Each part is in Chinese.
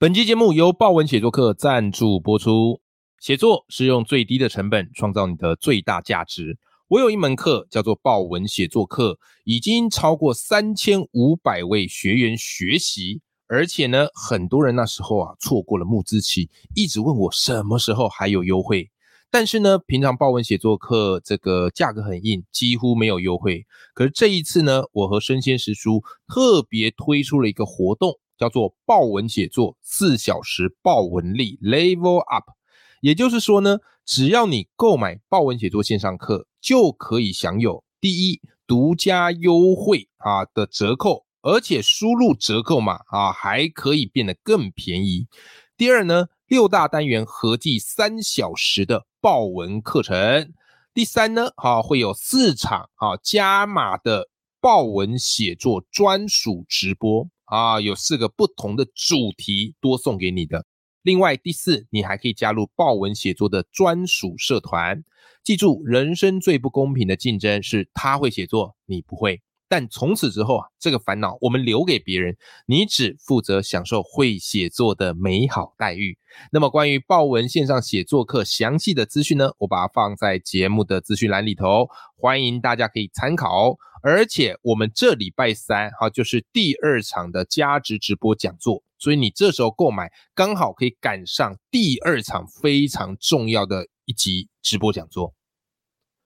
本期节目由豹文写作课赞助播出。写作是用最低的成本创造你的最大价值。我有一门课叫做豹文写作课，已经超过三千五百位学员学习，而且呢，很多人那时候啊错过了募资期，一直问我什么时候还有优惠。但是呢，平常豹文写作课这个价格很硬，几乎没有优惠。可是这一次呢，我和生鲜师叔特别推出了一个活动。叫做豹文写作四小时豹文力 Level Up，也就是说呢，只要你购买豹文写作线上课，就可以享有第一独家优惠啊的折扣，而且输入折扣码啊还可以变得更便宜。第二呢，六大单元合计三小时的豹文课程。第三呢，啊会有四场啊加码的豹文写作专属直播。啊，有四个不同的主题多送给你的。另外，第四，你还可以加入豹文写作的专属社团。记住，人生最不公平的竞争是他会写作，你不会。但从此之后啊，这个烦恼我们留给别人，你只负责享受会写作的美好待遇。那么，关于豹文线上写作课详细的资讯呢，我把它放在节目的资讯栏里头，欢迎大家可以参考。而且我们这礼拜三哈就是第二场的加值直播讲座，所以你这时候购买刚好可以赶上第二场非常重要的一集直播讲座。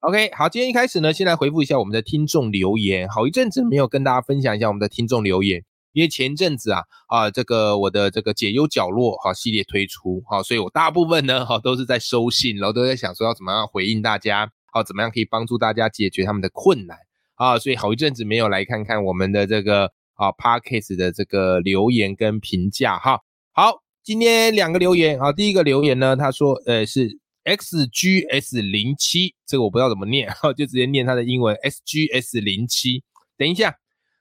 OK，好，今天一开始呢，先来回复一下我们的听众留言。好一阵子没有跟大家分享一下我们的听众留言，因为前阵子啊啊，这个我的这个解忧角落哈系列推出哈，所以我大部分呢哈都是在收信，然后都在想说要怎么样回应大家，好怎么样可以帮助大家解决他们的困难啊，所以好一阵子没有来看看我们的这个。啊，Parkes 的这个留言跟评价哈，好，今天两个留言啊，第一个留言呢，他说，呃，是 XGS 零七，这个我不知道怎么念，哈，就直接念他的英文 XGS 零七。等一下，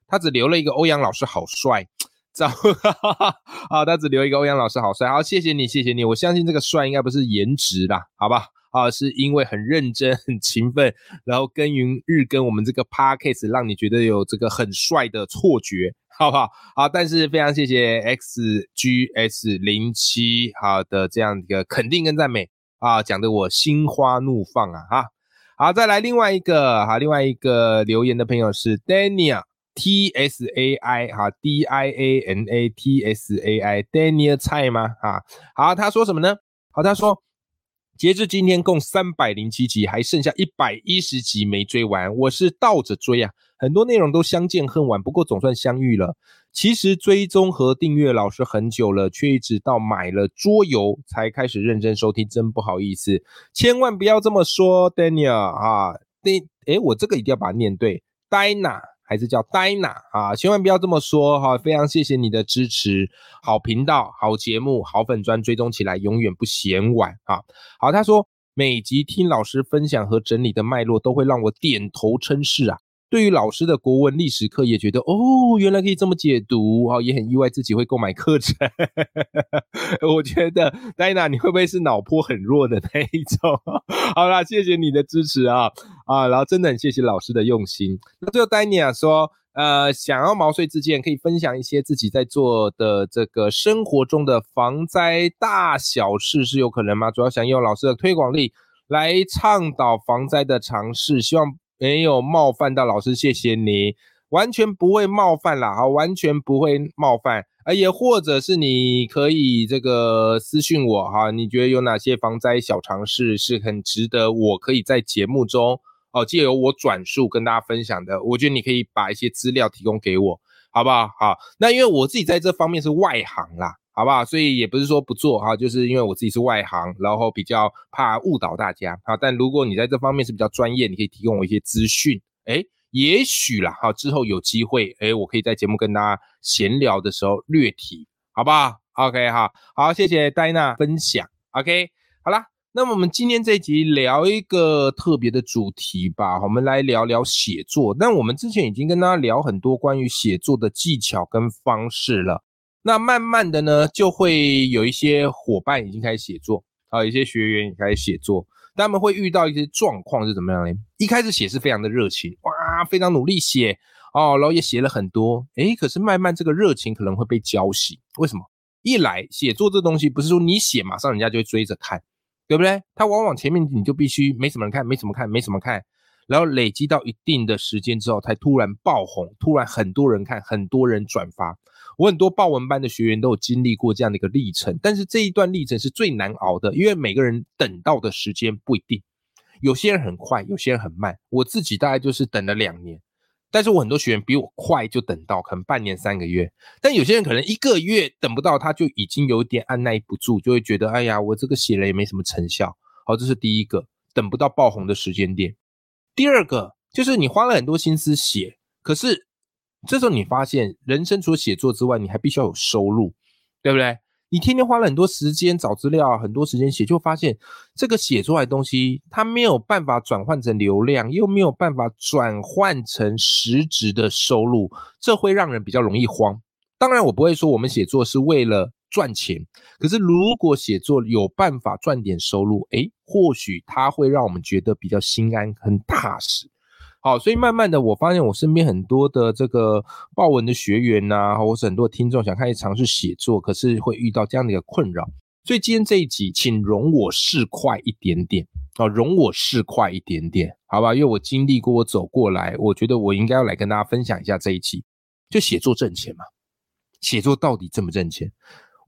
他只留了一个欧阳老师好帅，早哈哈哈，啊，他只留一个欧阳老师好帅，好，谢谢你，谢谢你，我相信这个帅应该不是颜值啦，好吧？啊，是因为很认真、很勤奋，然后耕耘日更我们这个 podcast，让你觉得有这个很帅的错觉，好不好？好，但是非常谢谢 xgs 零七好的这样一个肯定跟赞美啊，讲的我心花怒放啊！哈，好，再来另外一个哈，另外一个留言的朋友是 Daniel T S A I 哈 D I A N A T S A I Daniel 菜吗？啊，好，他说什么呢？好，他说。截至今天共三百零七集，还剩下一百一十集没追完。我是倒着追啊，很多内容都相见恨晚，不过总算相遇了。其实追踪和订阅老师很久了，却一直到买了桌游才开始认真收听，真不好意思。千万不要这么说，Daniel 啊，对，诶，我这个一定要把它念对，Dana。还是叫 Dina 啊，千万不要这么说哈！非常谢谢你的支持，好频道、好节目、好粉砖追踪起来，永远不嫌晚啊！好，他说每集听老师分享和整理的脉络，都会让我点头称是啊。对于老师的国文历史课，也觉得哦，原来可以这么解读啊，也很意外自己会购买课程。我觉得戴娜，你会不会是脑波很弱的那一种？好啦，谢谢你的支持啊啊，然后真的很谢谢老师的用心。那最后戴妮啊说，呃，想要毛遂自荐，可以分享一些自己在做的这个生活中的防灾大小事，是有可能吗？主要想用老师的推广力来倡导防灾的尝试，希望。没有冒犯到老师，谢谢你，完全不会冒犯啦，好，完全不会冒犯，啊，也或者是你可以这个私信我哈，你觉得有哪些防灾小常识是很值得我可以在节目中哦，借由我转述跟大家分享的，我觉得你可以把一些资料提供给我，好不好？好，那因为我自己在这方面是外行啦。好不好？所以也不是说不做哈，就是因为我自己是外行，然后比较怕误导大家啊。但如果你在这方面是比较专业，你可以提供我一些资讯，哎，也许啦哈，之后有机会，哎，我可以在节目跟大家闲聊的时候略提，好不好？OK 哈，好，谢谢戴娜分享，OK，好啦，那么我们今天这集聊一个特别的主题吧，我们来聊聊写作。但我们之前已经跟大家聊很多关于写作的技巧跟方式了。那慢慢的呢，就会有一些伙伴已经开始写作，啊，一些学员也开始写作。他们会遇到一些状况是怎么样呢？一开始写是非常的热情，哇，非常努力写哦，然后也写了很多，诶，可是慢慢这个热情可能会被浇熄。为什么？一来写作这东西不是说你写马上人家就会追着看。对不对？它往往前面你就必须没什么人看，没什么看，没什么看，然后累积到一定的时间之后，才突然爆红，突然很多人看，很多人转发。我很多报文班的学员都有经历过这样的一个历程，但是这一段历程是最难熬的，因为每个人等到的时间不一定，有些人很快，有些人很慢。我自己大概就是等了两年。但是我很多学员比我快就等到，可能半年三个月，但有些人可能一个月等不到，他就已经有点按耐不住，就会觉得，哎呀，我这个写了也没什么成效。好，这是第一个，等不到爆红的时间点。第二个就是你花了很多心思写，可是这时候你发现，人生除了写作之外，你还必须要有收入，对不对？你天天花了很多时间找资料，很多时间写，就发现这个写出来的东西，它没有办法转换成流量，又没有办法转换成实质的收入，这会让人比较容易慌。当然，我不会说我们写作是为了赚钱，可是如果写作有办法赚点收入，诶，或许它会让我们觉得比较心安、很踏实。好，所以慢慢的，我发现我身边很多的这个报文的学员呐，或是很多听众想开始尝试写作，可是会遇到这样的一个困扰。所以今天这一集，请容我试快一点点啊，容我试快一点点，好吧？因为我经历过，我走过来，我觉得我应该要来跟大家分享一下这一期，就写作挣钱嘛？写作到底挣不挣钱？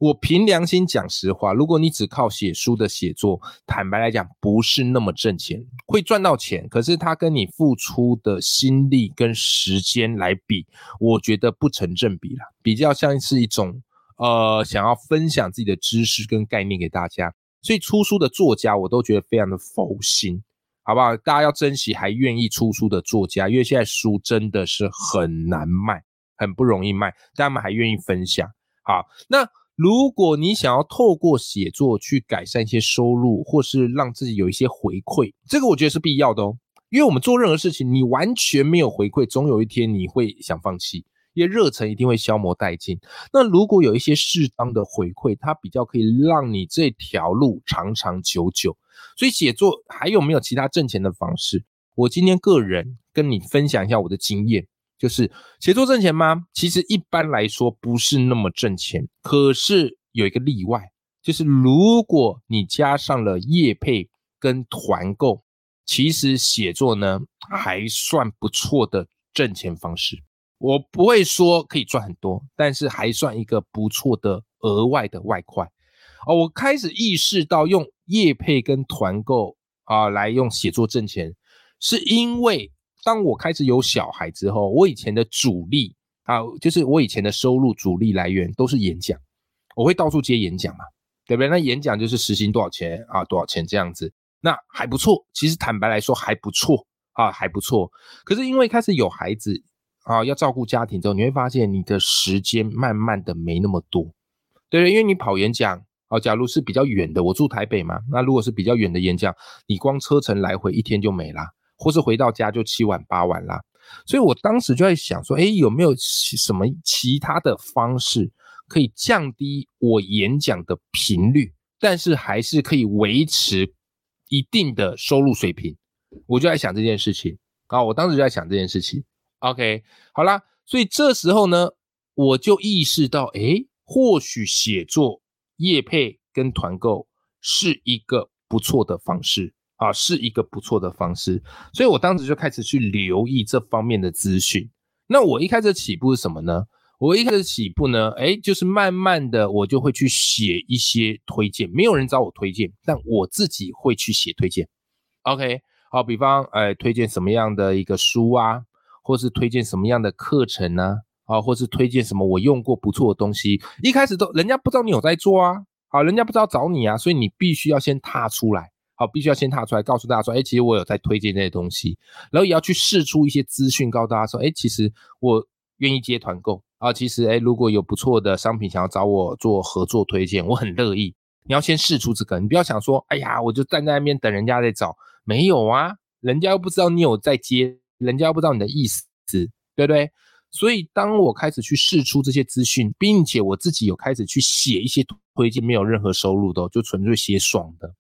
我凭良心讲实话，如果你只靠写书的写作，坦白来讲不是那么挣钱，会赚到钱，可是它跟你付出的心力跟时间来比，我觉得不成正比了，比较像是一种呃想要分享自己的知识跟概念给大家，所以出书的作家我都觉得非常的佛心，好不好？大家要珍惜还愿意出书的作家，因为现在书真的是很难卖，很不容易卖，但他们还愿意分享。好，那。如果你想要透过写作去改善一些收入，或是让自己有一些回馈，这个我觉得是必要的哦。因为我们做任何事情，你完全没有回馈，总有一天你会想放弃，因为热忱一定会消磨殆尽。那如果有一些适当的回馈，它比较可以让你这条路长长久久。所以写作还有没有其他挣钱的方式？我今天个人跟你分享一下我的经验。就是写作挣钱吗？其实一般来说不是那么挣钱，可是有一个例外，就是如果你加上了业配跟团购，其实写作呢还算不错的挣钱方式。我不会说可以赚很多，但是还算一个不错的额外的外快。哦，我开始意识到用业配跟团购啊来用写作挣钱，是因为。当我开始有小孩之后，我以前的主力啊，就是我以前的收入主力来源都是演讲，我会到处接演讲嘛，对不对？那演讲就是时薪多少钱啊，多少钱这样子，那还不错。其实坦白来说还不错啊，还不错。可是因为开始有孩子啊，要照顾家庭之后，你会发现你的时间慢慢的没那么多，对不对？因为你跑演讲啊，假如是比较远的，我住台北嘛，那如果是比较远的演讲，你光车程来回一天就没了。或是回到家就七晚八晚啦，所以我当时就在想说，哎，有没有什么其他的方式可以降低我演讲的频率，但是还是可以维持一定的收入水平？我就在想这件事情啊，我当时就在想这件事情。OK，好啦，所以这时候呢，我就意识到，哎，或许写作、业配跟团购是一个不错的方式。啊，是一个不错的方式，所以我当时就开始去留意这方面的资讯。那我一开始起步是什么呢？我一开始起步呢，哎，就是慢慢的我就会去写一些推荐，没有人找我推荐，但我自己会去写推荐。OK，好，比方，哎，推荐什么样的一个书啊，或是推荐什么样的课程呢？啊，或是推荐什么我用过不错的东西。一开始都人家不知道你有在做啊，好，人家不知道找你啊，所以你必须要先踏出来。好，必须要先踏出来，告诉大家说，哎，其实我有在推荐这些东西，然后也要去试出一些资讯，告诉大家说，哎，其实我愿意接团购啊，其实，哎，如果有不错的商品想要找我做合作推荐，我很乐意。你要先试出这个，你不要想说，哎呀，我就站在那边等人家在找，没有啊，人家又不知道你有在接，人家又不知道你的意思，对不对？所以当我开始去试出这些资讯，并且我自己有开始去写一些推荐，没有任何收入的，就纯粹写爽的，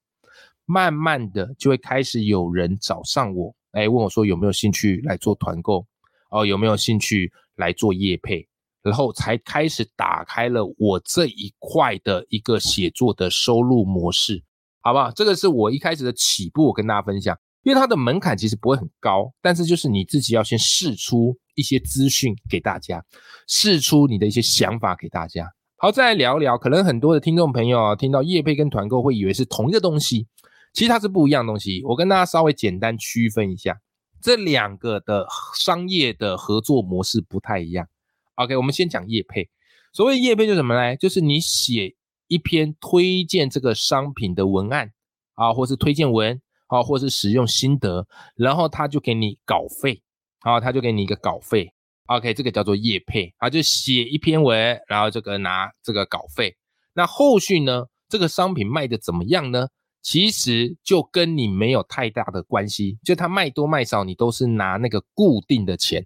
慢慢的就会开始有人找上我，哎，问我说有没有兴趣来做团购，哦，有没有兴趣来做业配。然后才开始打开了我这一块的一个写作的收入模式，好不好？这个是我一开始的起步，我跟大家分享，因为它的门槛其实不会很高，但是就是你自己要先试出一些资讯给大家，试出你的一些想法给大家。好，再来聊聊，可能很多的听众朋友啊，听到业配跟团购会以为是同一个东西，其实它是不一样的东西。我跟大家稍微简单区分一下，这两个的商业的合作模式不太一样。OK，我们先讲业配。所谓业配就什么呢？就是你写一篇推荐这个商品的文案啊，或是推荐文啊，或是使用心得，然后他就给你稿费啊，他就给你一个稿费。OK，这个叫做业配啊，就写一篇文，然后这个拿这个稿费。那后续呢，这个商品卖的怎么样呢？其实就跟你没有太大的关系，就他卖多卖少，你都是拿那个固定的钱。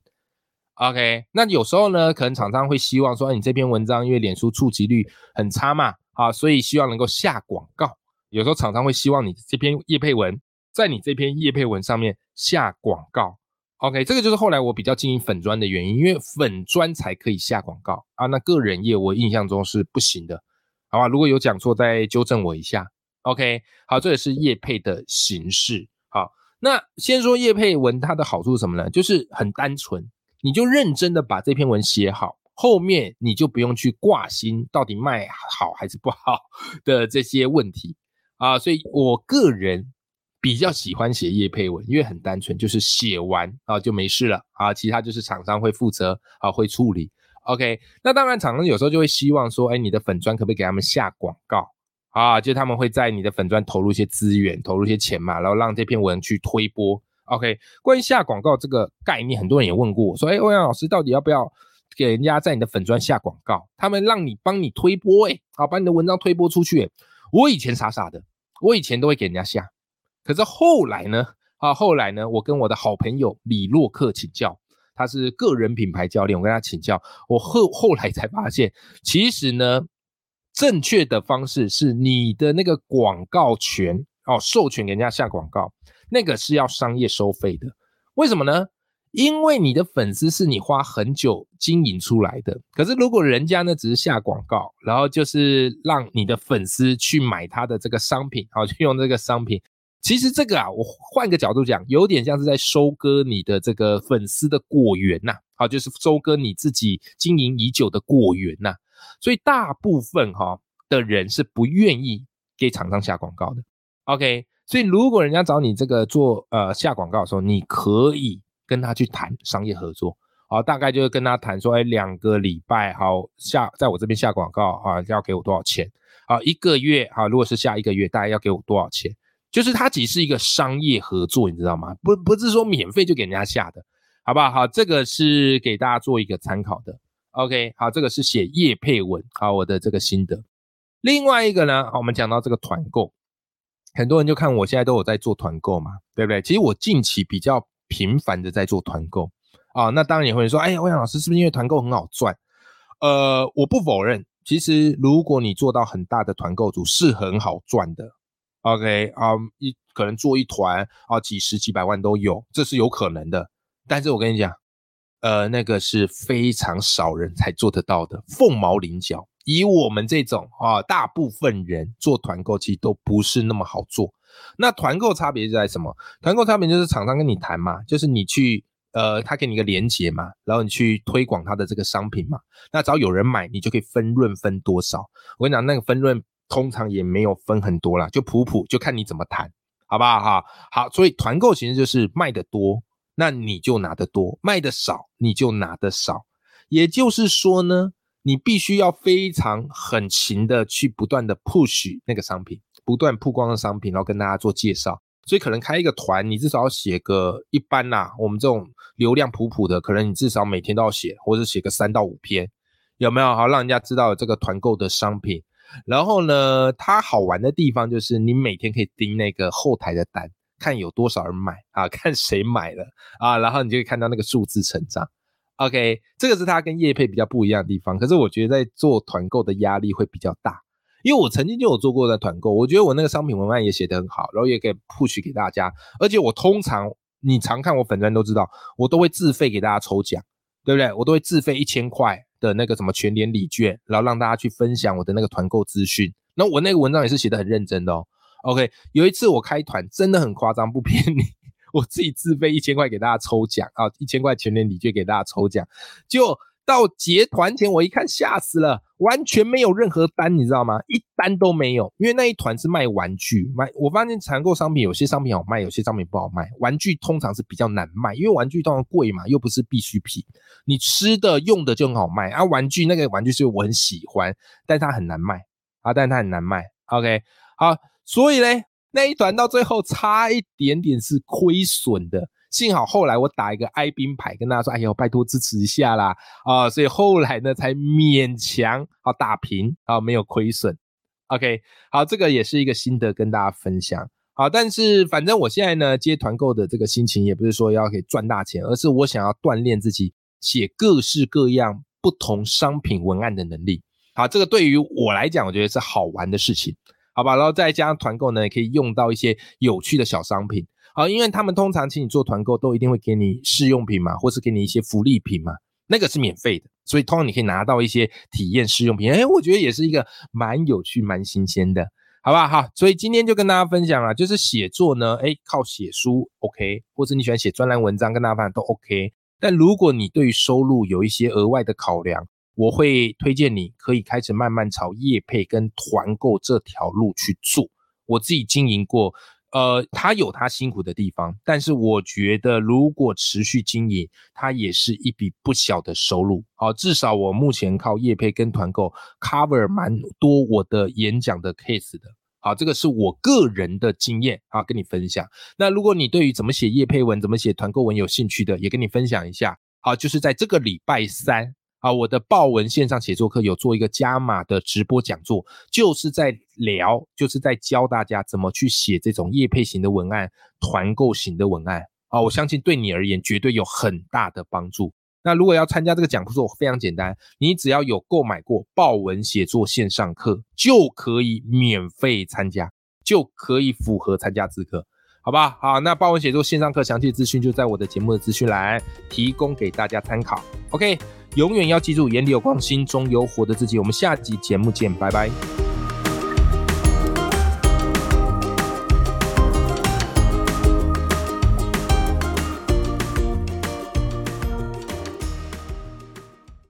OK，那有时候呢，可能厂商会希望说，你这篇文章因为脸书触及率很差嘛，啊，所以希望能够下广告。有时候厂商会希望你这篇叶配文在你这篇叶配文上面下广告。OK，这个就是后来我比较经营粉砖的原因，因为粉砖才可以下广告啊。那个人页我印象中是不行的，好吧？如果有讲错，再纠正我一下。OK，好，这也是叶配的形式。好，那先说叶配文它的好处是什么呢？就是很单纯。你就认真的把这篇文写好，后面你就不用去挂心到底卖好还是不好 的这些问题啊。所以我个人比较喜欢写叶配文，因为很单纯，就是写完啊就没事了啊，其他就是厂商会负责啊会处理。OK，那当然厂商有时候就会希望说，哎，你的粉砖可不可以给他们下广告啊？就他们会在你的粉砖投入一些资源，投入一些钱嘛，然后让这篇文去推播。OK，关于下广告这个概念，很多人也问过我，说：“哎，欧阳老师到底要不要给人家在你的粉砖下广告？他们让你帮你推播，哎，好，把你的文章推播出去。我以前傻傻的，我以前都会给人家下，可是后来呢，啊，后来呢，我跟我的好朋友李洛克请教，他是个人品牌教练，我跟他请教，我后后来才发现，其实呢，正确的方式是你的那个广告权哦，授权给人家下广告。那个是要商业收费的，为什么呢？因为你的粉丝是你花很久经营出来的。可是如果人家呢只是下广告，然后就是让你的粉丝去买他的这个商品，好 去用这个商品，其实这个啊，我换个角度讲，有点像是在收割你的这个粉丝的果园呐，好，就是收割你自己经营已久的果园呐。所以大部分哈的人是不愿意给厂商下广告的。OK。所以，如果人家找你这个做呃下广告的时候，你可以跟他去谈商业合作，好，大概就是跟他谈说，哎，两个礼拜好下在我这边下广告啊，要给我多少钱？好，一个月好，如果是下一个月，大概要给我多少钱？就是它只是一个商业合作，你知道吗？不不是说免费就给人家下的，好不好？好，这个是给大家做一个参考的。OK，好，这个是写叶配文，好，我的这个心得。另外一个呢，我们讲到这个团购。很多人就看我现在都有在做团购嘛，对不对？其实我近期比较频繁的在做团购啊，那当然也会说，哎呀，欧阳老师是不是因为团购很好赚？呃，我不否认，其实如果你做到很大的团购组是很好赚的。OK 啊，一可能做一团啊，几十几百万都有，这是有可能的。但是我跟你讲，呃，那个是非常少人才做得到的，凤毛麟角。以我们这种啊，大部分人做团购其实都不是那么好做。那团购差别在什么？团购差别就是厂商跟你谈嘛，就是你去呃，他给你一个链接嘛，然后你去推广他的这个商品嘛。那只要有人买，你就可以分润分多少。我跟你讲，那个分润通常也没有分很多啦，就普普，就看你怎么谈，好不好？哈，好，所以团购其实就是卖的多，那你就拿得多；卖的少，你就拿的少。也就是说呢。你必须要非常很勤的去不断的 push 那个商品，不断曝光的商品，然后跟大家做介绍。所以可能开一个团，你至少要写个一般呐，我们这种流量普普的，可能你至少每天都要写，或者写个三到五篇，有没有？好，让人家知道这个团购的商品，然后呢，它好玩的地方就是你每天可以盯那个后台的单，看有多少人买啊，看谁买了啊，然后你就会看到那个数字成长。OK，这个是它跟业配比较不一样的地方。可是我觉得在做团购的压力会比较大，因为我曾经就有做过的团购，我觉得我那个商品文案也写得很好，然后也可以 push 给大家。而且我通常你常看我粉专都知道，我都会自费给大家抽奖，对不对？我都会自费一千块的那个什么全年礼券，然后让大家去分享我的那个团购资讯。那我那个文章也是写得很认真的哦。OK，有一次我开团真的很夸张，不骗你。我自己自费一千块给大家抽奖啊，一千块全年礼券给大家抽奖，就到结团前我一看吓死了，完全没有任何单，你知道吗？一单都没有，因为那一团是卖玩具，卖我发现团购商品有些商品好卖，有些商品不好卖。玩具通常是比较难卖，因为玩具通常贵嘛，又不是必需品。你吃的用的就很好卖啊，玩具那个玩具是我很喜欢，但它很难卖啊，但它很难卖。OK，好，所以嘞。那一团到最后差一点点是亏损的，幸好后来我打一个哀兵牌跟大家说：“哎呦，拜托支持一下啦！”啊，所以后来呢才勉强啊打平啊，没有亏损。OK，好，这个也是一个心得跟大家分享。好，但是反正我现在呢接团购的这个心情也不是说要可以赚大钱，而是我想要锻炼自己写各式各样不同商品文案的能力。好，这个对于我来讲，我觉得是好玩的事情。好吧，然后再加上团购呢，也可以用到一些有趣的小商品。好，因为他们通常请你做团购，都一定会给你试用品嘛，或是给你一些福利品嘛，那个是免费的，所以通常你可以拿到一些体验试用品。哎，我觉得也是一个蛮有趣、蛮新鲜的，好吧？好，所以今天就跟大家分享了，就是写作呢，哎，靠写书 OK，或者你喜欢写专栏文章，跟大家分享都 OK。但如果你对于收入有一些额外的考量，我会推荐你可以开始慢慢朝业配跟团购这条路去做。我自己经营过，呃，它有它辛苦的地方，但是我觉得如果持续经营，它也是一笔不小的收入。好，至少我目前靠业配跟团购 cover 蛮多我的演讲的 case 的。好，这个是我个人的经验啊，跟你分享。那如果你对于怎么写业配文、怎么写团购文有兴趣的，也跟你分享一下。好，就是在这个礼拜三。啊，我的报文线上写作课有做一个加码的直播讲座，就是在聊，就是在教大家怎么去写这种业配型的文案、团购型的文案。啊，我相信对你而言绝对有很大的帮助。那如果要参加这个讲座，非常简单，你只要有购买过报文写作线上课，就可以免费参加，就可以符合参加资格，好吧？好，那报文写作线上课详细资讯就在我的节目的资讯栏提供给大家参考。OK。永远要记住，眼里有光，心中有火的自己。我们下集节目见，拜拜。